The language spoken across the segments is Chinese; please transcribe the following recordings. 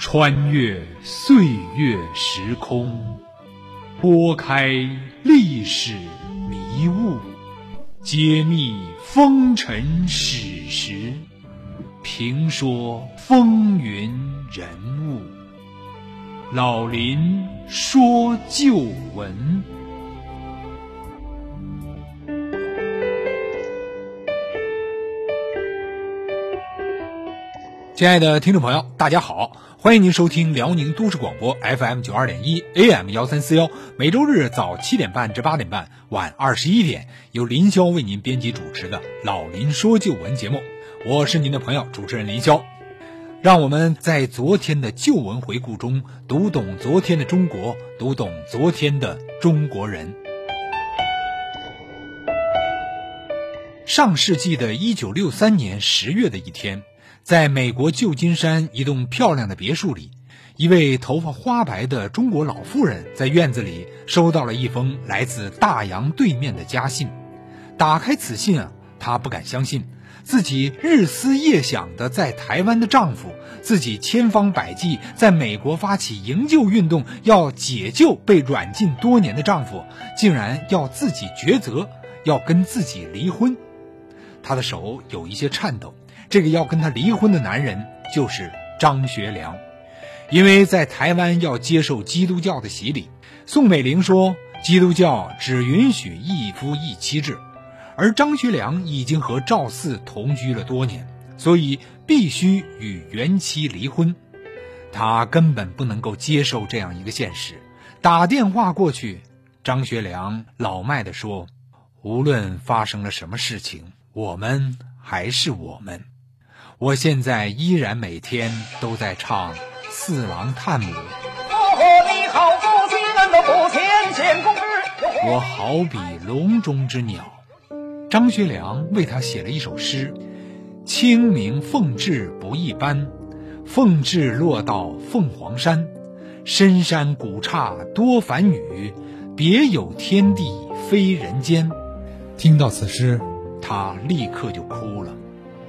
穿越岁月时空，拨开历史迷雾，揭秘风尘史实，评说风云人物。老林说旧闻。亲爱的听众朋友，大家好，欢迎您收听辽宁都市广播 FM 九二点一 AM 幺三四幺，每周日早七点半至八点半，晚二十一点，由林霄为您编辑主持的《老林说旧闻》节目，我是您的朋友主持人林霄。让我们在昨天的旧闻回顾中，读懂昨天的中国，读懂昨天的中国人。上世纪的一九六三年十月的一天。在美国旧金山一栋漂亮的别墅里，一位头发花白的中国老妇人在院子里收到了一封来自大洋对面的家信。打开此信啊，她不敢相信，自己日思夜想的在台湾的丈夫，自己千方百计在美国发起营救运动，要解救被软禁多年的丈夫，竟然要自己抉择，要跟自己离婚。她的手有一些颤抖。这个要跟他离婚的男人就是张学良，因为在台湾要接受基督教的洗礼，宋美龄说基督教只允许一夫一妻制，而张学良已经和赵四同居了多年，所以必须与原妻离婚。他根本不能够接受这样一个现实，打电话过去，张学良老迈地说：“无论发生了什么事情，我们还是我们。”我现在依然每天都在唱《四郎探母》。我好比笼中之鸟。张学良为他写了一首诗：清明凤至不一般，凤至落到凤凰山，深山古刹多繁语，别有天地非人间。听到此诗，他立刻就哭了。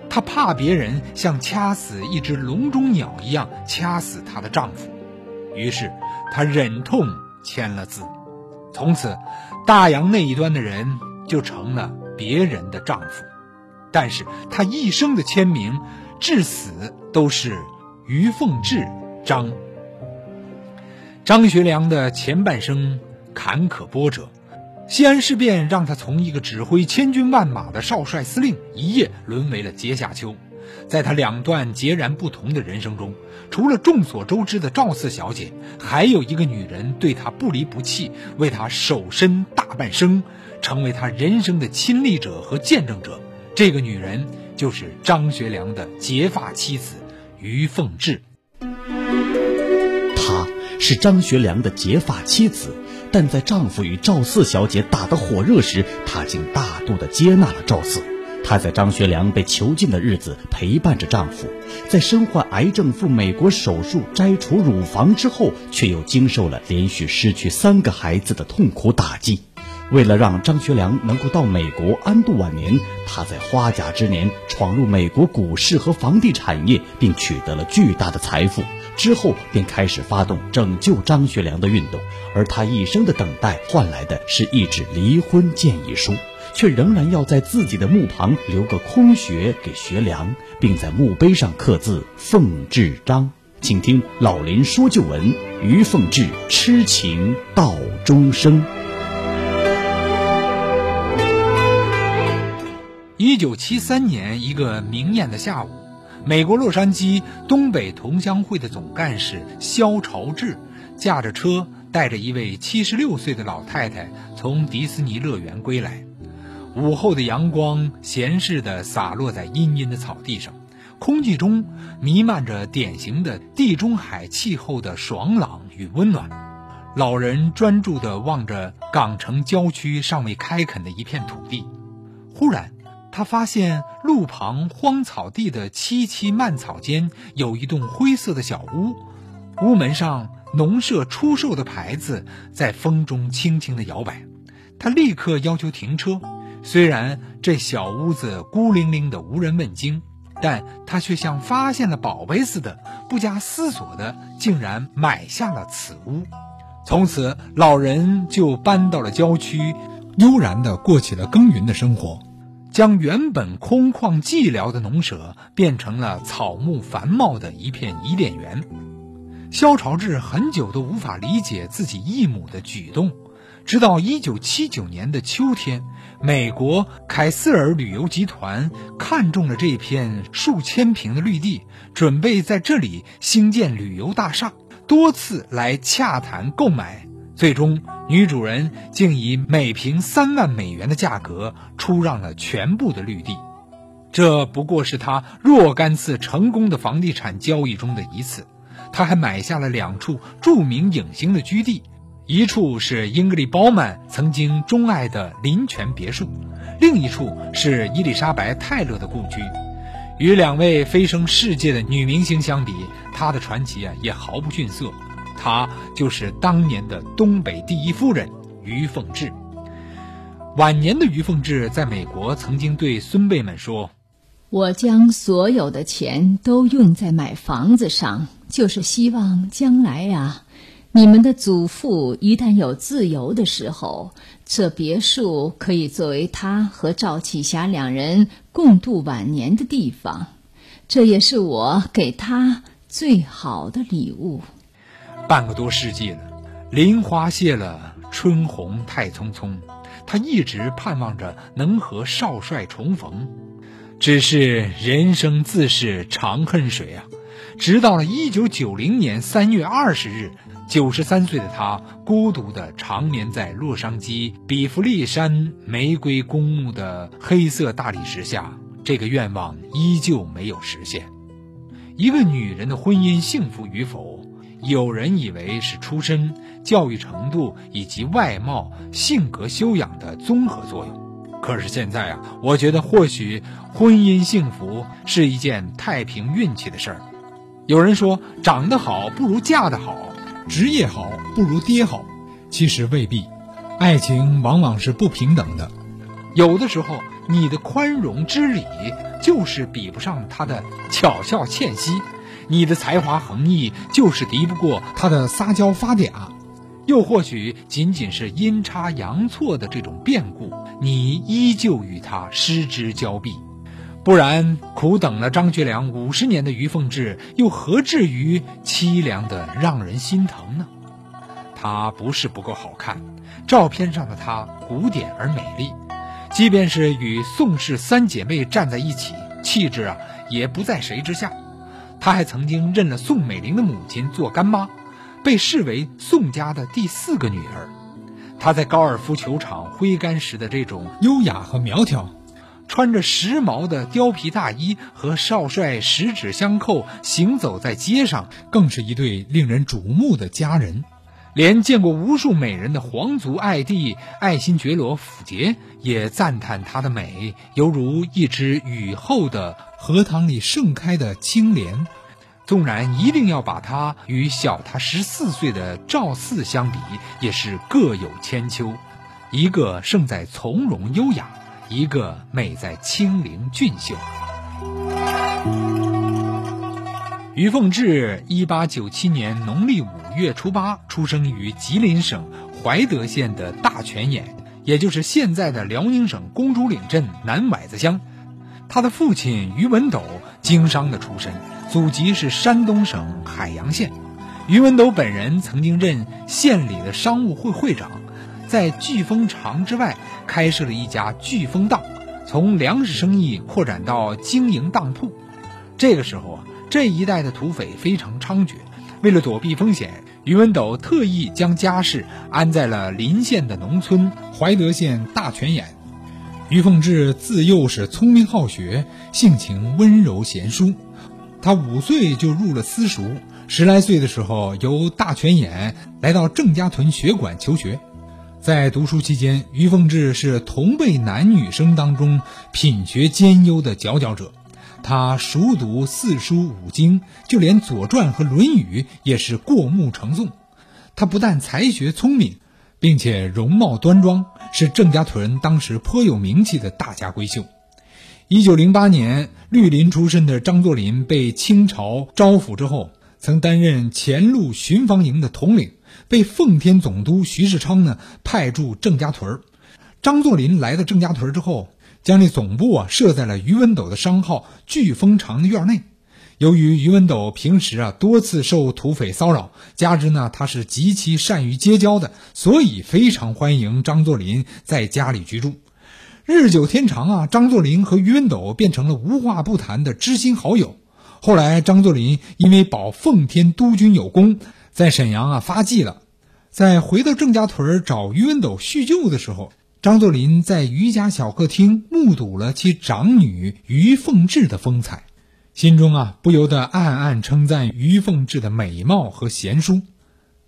她怕别人像掐死一只笼中鸟一样掐死她的丈夫，于是她忍痛签了字。从此，大洋那一端的人就成了别人的丈夫。但是她一生的签名，至死都是于凤至张。张学良的前半生坎坷波折。西安事变让他从一个指挥千军万马的少帅司令，一夜沦为了阶下囚。在他两段截然不同的人生中，除了众所周知的赵四小姐，还有一个女人对他不离不弃，为他守身大半生，成为他人生的亲历者和见证者。这个女人就是张学良的结发妻子于凤至。她是张学良的结发妻子。但在丈夫与赵四小姐打得火热时，她竟大度地接纳了赵四。她在张学良被囚禁的日子陪伴着丈夫，在身患癌症赴美国手术摘除乳房之后，却又经受了连续失去三个孩子的痛苦打击。为了让张学良能够到美国安度晚年，她在花甲之年闯入美国股市和房地产业，并取得了巨大的财富。之后便开始发动拯救张学良的运动，而他一生的等待换来的是一纸离婚建议书，却仍然要在自己的墓旁留个空穴给学良，并在墓碑上刻字“奉至章”。请听老林说旧闻：于凤至痴情到终生。一九七三年一个明艳的下午。美国洛杉矶东北同乡会的总干事肖朝志，驾着车带着一位七十六岁的老太太从迪士尼乐园归来。午后的阳光闲适地洒落在阴阴的草地上，空气中弥漫着典型的地中海气候的爽朗与温暖。老人专注地望着港城郊区尚未开垦的一片土地，忽然。他发现路旁荒草地的萋萋蔓草间有一栋灰色的小屋，屋门上农舍出售的牌子在风中轻轻地摇摆。他立刻要求停车。虽然这小屋子孤零零的无人问津，但他却像发现了宝贝似的，不加思索的竟然买下了此屋。从此，老人就搬到了郊区，悠然地过起了耕耘的生活，将原本空旷寂寥的农舍变成了草木繁茂的一片伊甸园。萧朝志很久都无法理解自己义母的举动，直到1979年的秋天。美国凯斯尔旅游集团看中了这片数千平的绿地，准备在这里兴建旅游大厦，多次来洽谈购买。最终，女主人竟以每平三万美元的价格出让了全部的绿地。这不过是他若干次成功的房地产交易中的一次。他还买下了两处著名影星的居地。一处是英格丽·褒曼曾经钟爱的林泉别墅，另一处是伊丽莎白·泰勒的故居。与两位飞升世界的女明星相比，她的传奇啊也毫不逊色。她就是当年的东北第一夫人于凤至。晚年的于凤至在美国曾经对孙辈们说：“我将所有的钱都用在买房子上，就是希望将来呀。”你们的祖父一旦有自由的时候，这别墅可以作为他和赵启霞两人共度晚年的地方。这也是我给他最好的礼物。半个多世纪了，林花谢了，春红太匆匆。他一直盼望着能和少帅重逢，只是人生自是长恨水啊！直到了一九九零年三月二十日。九十三岁的他，孤独地长眠在洛杉矶比弗利山玫瑰公墓的黑色大理石下。这个愿望依旧没有实现。一个女人的婚姻幸福与否，有人以为是出身、教育程度以及外貌、性格修养的综合作用。可是现在啊，我觉得或许婚姻幸福是一件太凭运气的事儿。有人说，长得好不如嫁得好。职业好不如爹好，其实未必，爱情往往是不平等的。有的时候，你的宽容知礼就是比不上他的巧笑倩兮，你的才华横溢就是敌不过他的撒娇发嗲，又或许仅仅是阴差阳错的这种变故，你依旧与他失之交臂。不然，苦等了张学良五十年的于凤至，又何至于凄凉的让人心疼呢？她不是不够好看，照片上的她古典而美丽，即便是与宋氏三姐妹站在一起，气质啊也不在谁之下。他还曾经认了宋美龄的母亲做干妈，被视为宋家的第四个女儿。她在高尔夫球场挥杆时的这种优雅和苗条。穿着时髦的貂皮大衣和少帅十指相扣行走在街上，更是一对令人瞩目的佳人。连见过无数美人的皇族爱弟爱新觉罗溥杰也赞叹她的美，犹如一只雨后的荷塘里盛开的青莲。纵然一定要把她与小他十四岁的赵四相比，也是各有千秋。一个胜在从容优雅。一个美在清灵俊秀。于凤至，一八九七年农历五月初八出生于吉林省怀德县的大泉眼，也就是现在的辽宁省公主岭镇南崴子乡。他的父亲于文斗，经商的出身，祖籍是山东省海阳县。于文斗本人曾经任县里的商务会会长。在聚丰厂之外开设了一家聚丰当，从粮食生意扩展到经营当铺。这个时候啊，这一带的土匪非常猖獗。为了躲避风险，于文斗特意将家世安在了邻县的农村怀德县大泉眼。于凤至自幼是聪明好学，性情温柔贤淑。他五岁就入了私塾，十来岁的时候由大泉眼来到郑家屯学馆求学。在读书期间，于凤至是同辈男女生当中品学兼优的佼佼者。他熟读四书五经，就连《左传》和《论语》也是过目成诵。他不但才学聪明，并且容貌端庄，是郑家屯当时颇有名气的大家闺秀。一九零八年，绿林出身的张作霖被清朝招抚之后，曾担任前路巡防营的统领，被奉天总督徐世昌呢派驻郑家屯儿。张作霖来到郑家屯之后，将这总部啊设在了于文斗的商号聚丰长的院内。由于于文斗平时啊多次受土匪骚扰，加之呢他是极其善于结交的，所以非常欢迎张作霖在家里居住。日久天长啊，张作霖和于文斗变成了无话不谈的知心好友。后来，张作霖因为保奉天督军有功，在沈阳啊发迹了。在回到郑家屯找于文斗叙旧的时候，张作霖在于家小客厅目睹了其长女于凤至的风采。心中啊不由得暗暗称赞于凤至的美貌和贤淑。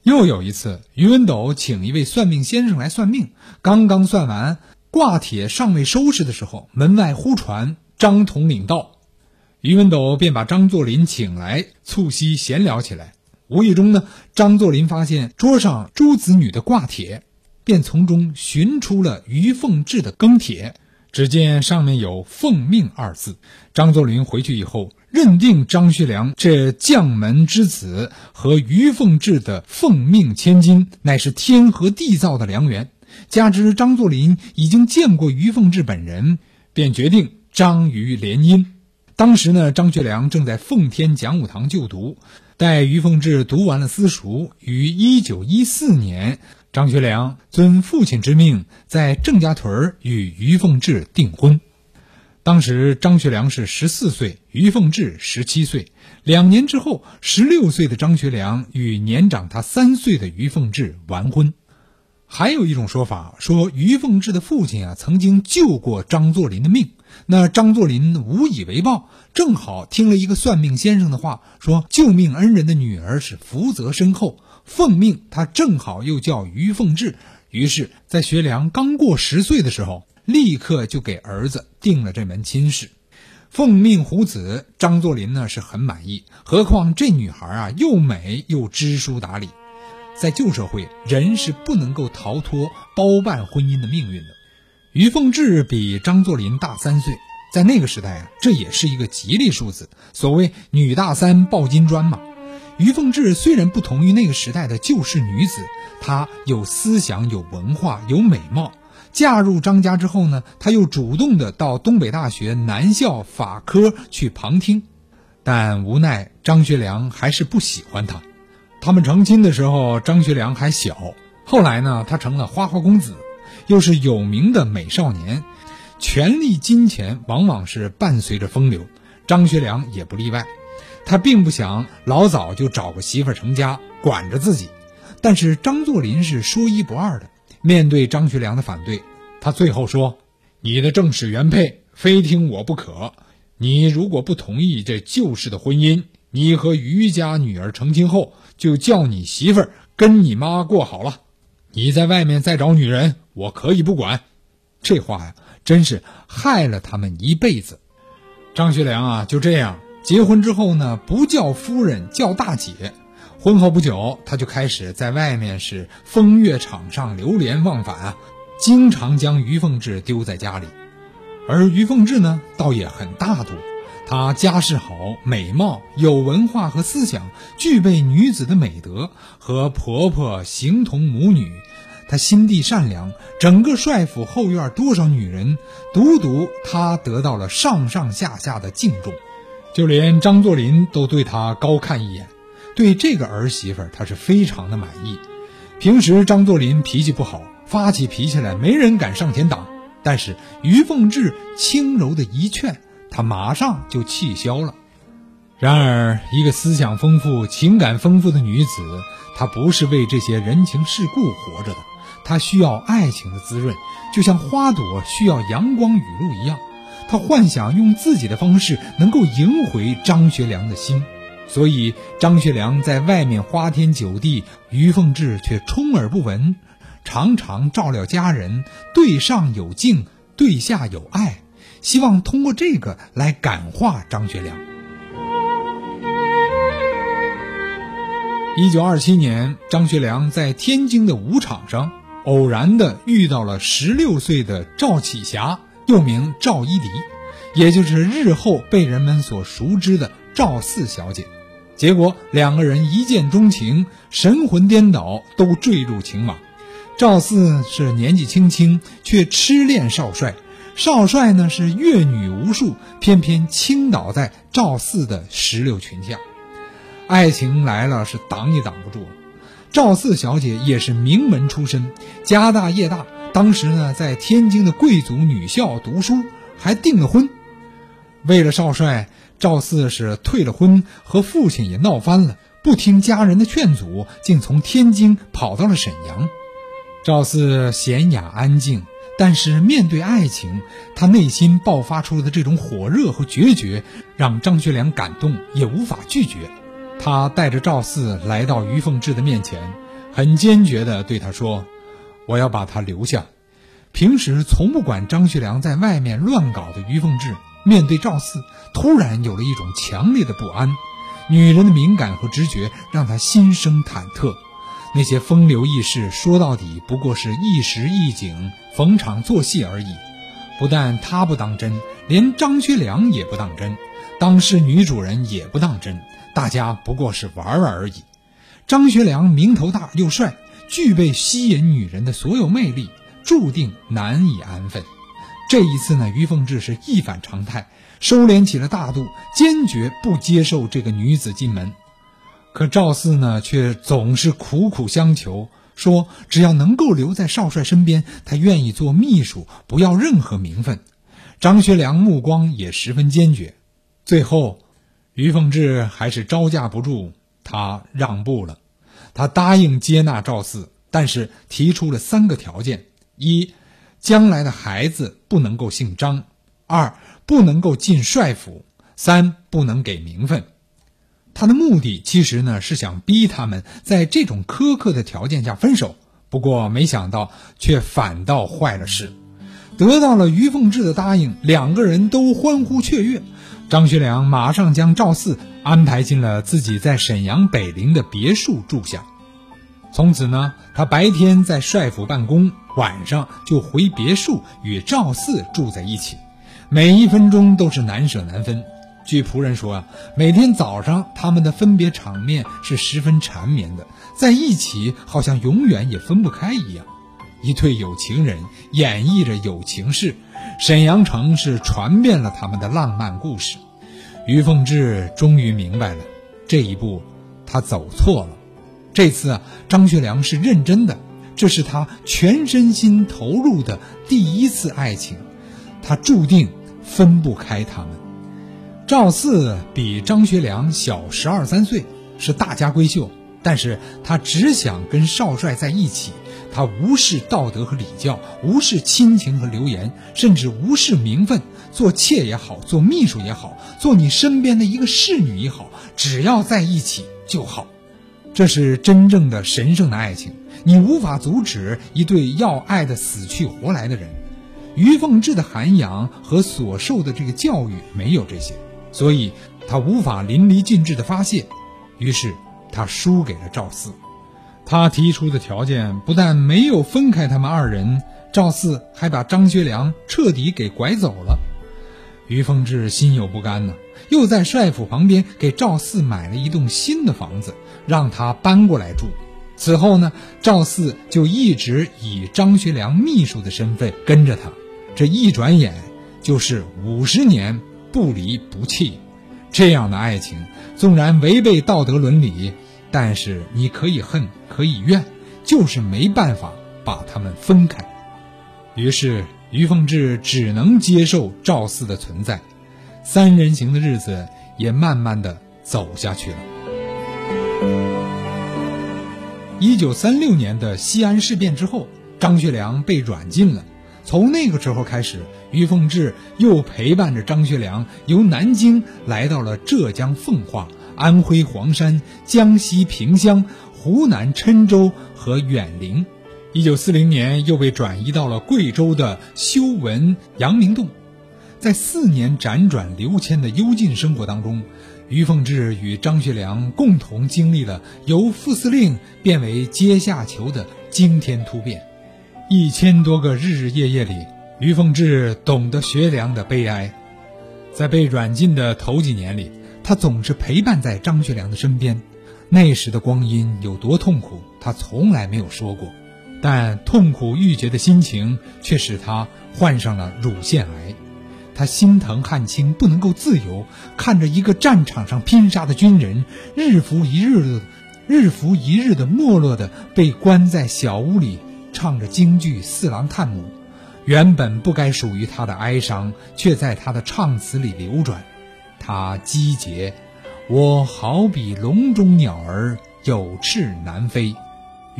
又有一次，于文斗请一位算命先生来算命，刚刚算完，挂帖尚未收拾的时候，门外忽传张统领到，于文斗便把张作霖请来促膝闲聊起来。无意中呢，张作霖发现桌上诸子女的挂帖，便从中寻出了于凤至的庚帖。只见上面有“奉命”二字。张作霖回去以后，认定张学良这将门之子和于凤至的奉命千金乃是天和地造的良缘。加之张作霖已经见过于凤至本人，便决定张于联姻。当时呢，张学良正在奉天讲武堂就读，待于凤至读完了私塾，于一九一四年。张学良遵父亲之命，在郑家屯与于凤至订婚。当时张学良是十四岁，于凤至十七岁。两年之后，十六岁的张学良与年长他三岁的于凤至完婚。还有一种说法说，于凤至的父亲啊曾经救过张作霖的命。那张作霖无以为报，正好听了一个算命先生的话，说救命恩人的女儿是福泽深厚。奉命，他正好又叫于凤至，于是，在学良刚过十岁的时候，立刻就给儿子定了这门亲事。奉命虎子张作霖呢是很满意，何况这女孩啊又美又知书达理。在旧社会，人是不能够逃脱包办婚姻的命运的。于凤至比张作霖大三岁，在那个时代啊，这也是一个吉利数字。所谓“女大三抱金砖”嘛。于凤至虽然不同于那个时代的旧式女子，她有思想、有文化、有美貌。嫁入张家之后呢，她又主动的到东北大学南校法科去旁听，但无奈张学良还是不喜欢她。他们成亲的时候，张学良还小。后来呢，他成了花花公子，又是有名的美少年，权力、金钱往往是伴随着风流，张学良也不例外。他并不想老早就找个媳妇成家管着自己，但是张作霖是说一不二的。面对张学良的反对，他最后说：“你的正室原配非听我不可。你如果不同意这旧式的婚姻，你和于家女儿成亲后，就叫你媳妇儿跟你妈过好了。你在外面再找女人，我可以不管。”这话呀，真是害了他们一辈子。张学良啊，就这样。结婚之后呢，不叫夫人，叫大姐。婚后不久，他就开始在外面是风月场上流连忘返啊，经常将于凤至丢在家里。而于凤至呢，倒也很大度，她家世好，美貌，有文化和思想，具备女子的美德，和婆婆形同母女。她心地善良，整个帅府后院多少女人，独独她得到了上上下下的敬重。就连张作霖都对她高看一眼，对这个儿媳妇儿他是非常的满意。平时张作霖脾气不好，发起脾气来没人敢上前挡，但是于凤至轻柔的一劝，他马上就气消了。然而，一个思想丰富、情感丰富的女子，她不是为这些人情世故活着的，她需要爱情的滋润，就像花朵需要阳光雨露一样。他幻想用自己的方式能够赢回张学良的心，所以张学良在外面花天酒地，于凤至却充耳不闻，常常照料家人，对上有敬，对下有爱，希望通过这个来感化张学良。一九二七年，张学良在天津的舞场上偶然的遇到了十六岁的赵启霞。又名赵一荻，也就是日后被人们所熟知的赵四小姐。结果两个人一见钟情，神魂颠倒，都坠入情网。赵四是年纪轻轻，却痴恋少帅；少帅呢是阅女无数，偏偏倾倒在赵四的石榴裙下。爱情来了是挡也挡不住。赵四小姐也是名门出身，家大业大，当时呢在天津的贵族女校读书，还订了婚。为了少帅。赵四是退了婚，和父亲也闹翻了，不听家人的劝阻，竟从天津跑到了沈阳。赵四娴雅安静，但是面对爱情，他内心爆发出的这种火热和决绝，让张学良感动，也无法拒绝。他带着赵四来到于凤至的面前，很坚决地对他说：“我要把他留下。”平时从不管张学良在外面乱搞的于凤至。面对赵四，突然有了一种强烈的不安。女人的敏感和直觉让他心生忐忑。那些风流轶事，说到底不过是一时一景、逢场作戏而已。不但他不当真，连张学良也不当真，当时女主人也不当真，大家不过是玩玩而已。张学良名头大又帅，具备吸引女人的所有魅力，注定难以安分。这一次呢，于凤至是一反常态，收敛起了大度，坚决不接受这个女子进门。可赵四呢，却总是苦苦相求，说只要能够留在少帅身边，他愿意做秘书，不要任何名分。张学良目光也十分坚决。最后，于凤至还是招架不住，他让步了，他答应接纳赵四，但是提出了三个条件：一。将来的孩子不能够姓张，二不能够进帅府，三不能给名分。他的目的其实呢是想逼他们在这种苛刻的条件下分手，不过没想到却反倒坏了事。得到了于凤至的答应，两个人都欢呼雀跃。张学良马上将赵四安排进了自己在沈阳北陵的别墅住下。从此呢，他白天在帅府办公，晚上就回别墅与赵四住在一起，每一分钟都是难舍难分。据仆人说啊，每天早上他们的分别场面是十分缠绵的，在一起好像永远也分不开一样。一对有情人演绎着有情事，沈阳城是传遍了他们的浪漫故事。于凤至终于明白了，这一步他走错了。这次啊，张学良是认真的，这是他全身心投入的第一次爱情，他注定分不开他们。赵四比张学良小十二三岁，是大家闺秀，但是他只想跟少帅在一起，他无视道德和礼教，无视亲情和流言，甚至无视名分，做妾也好，做秘书也好，做你身边的一个侍女也好，只要在一起就好。这是真正的神圣的爱情，你无法阻止一对要爱的死去活来的人。于凤至的涵养和所受的这个教育没有这些，所以他无法淋漓尽致的发泄，于是他输给了赵四。他提出的条件不但没有分开他们二人，赵四还把张学良彻底给拐走了。于凤至心有不甘呢，又在帅府旁边给赵四买了一栋新的房子。让他搬过来住。此后呢，赵四就一直以张学良秘书的身份跟着他。这一转眼就是五十年不离不弃。这样的爱情，纵然违背道德伦理，但是你可以恨，可以怨，就是没办法把他们分开。于是于凤至只能接受赵四的存在，三人行的日子也慢慢的走下去了。一九三六年的西安事变之后，张学良被软禁了。从那个时候开始，于凤至又陪伴着张学良由南京来到了浙江奉化、安徽黄山、江西萍乡、湖南郴州和远陵。一九四零年又被转移到了贵州的修文阳明洞。在四年辗转流迁的幽禁生活当中。于凤至与张学良共同经历了由副司令变为阶下囚的惊天突变，一千多个日日夜夜里，于凤至懂得学良的悲哀。在被软禁的头几年里，他总是陪伴在张学良的身边。那时的光阴有多痛苦，他从来没有说过。但痛苦欲绝的心情却使他患上了乳腺癌。他心疼汉卿不能够自由，看着一个战场上拼杀的军人，日复一日的、日复一日的没落的被关在小屋里，唱着京剧《四郎探母》。原本不该属于他的哀伤，却在他的唱词里流转。他击节：“我好比笼中鸟儿，有翅难飞。”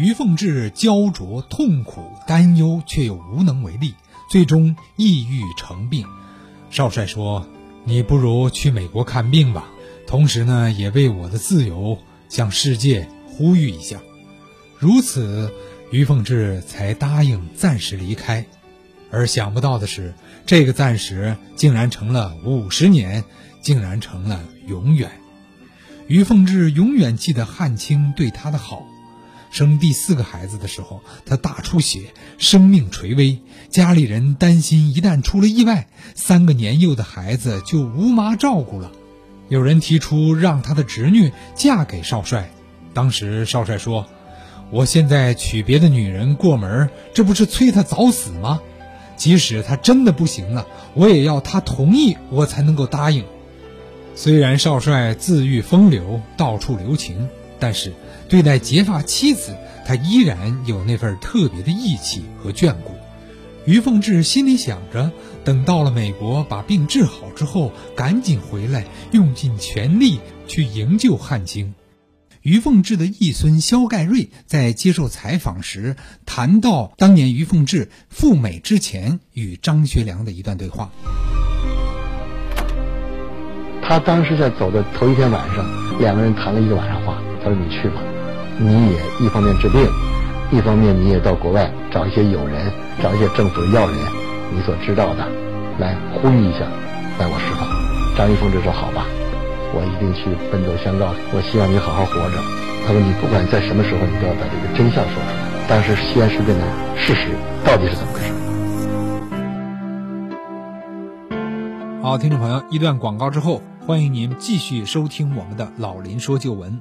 于凤至焦灼、痛苦、担忧，却又无能为力，最终抑郁成病。少帅说：“你不如去美国看病吧，同时呢，也为我的自由向世界呼吁一下。”如此，于凤至才答应暂时离开。而想不到的是，这个暂时竟然成了五十年，竟然成了永远。于凤至永远记得汉卿对他的好。生第四个孩子的时候，他大出血，生命垂危。家里人担心，一旦出了意外，三个年幼的孩子就无妈照顾了。有人提出让他的侄女嫁给少帅，当时少帅说：“我现在娶别的女人过门，这不是催他早死吗？即使他真的不行了，我也要他同意，我才能够答应。”虽然少帅自喻风流，到处留情。但是，对待结发妻子，他依然有那份特别的义气和眷顾。于凤至心里想着，等到了美国把病治好之后，赶紧回来，用尽全力去营救汉卿。于凤至的义孙萧盖瑞在接受采访时谈到，当年于凤至赴美之前与张学良的一段对话。他当时在走的头一天晚上，两个人谈了一个晚上话。他说：“你去吧，你也一方面治病，一方面你也到国外找一些友人，找一些政府的要人，你所知道的，来呼吁一下，来我释放。”张一峰就说：“好吧，我一定去奔走相告。我希望你好好活着。”他说：“你不管在什么时候，你都要把这个真相说出来。当时西安事变的事实到底是怎么回事？”好，听众朋友，一段广告之后，欢迎您继续收听我们的《老林说旧闻》。